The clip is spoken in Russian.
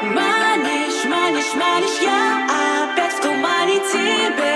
Манишь, манишь, манишь, я опять в тумане тебя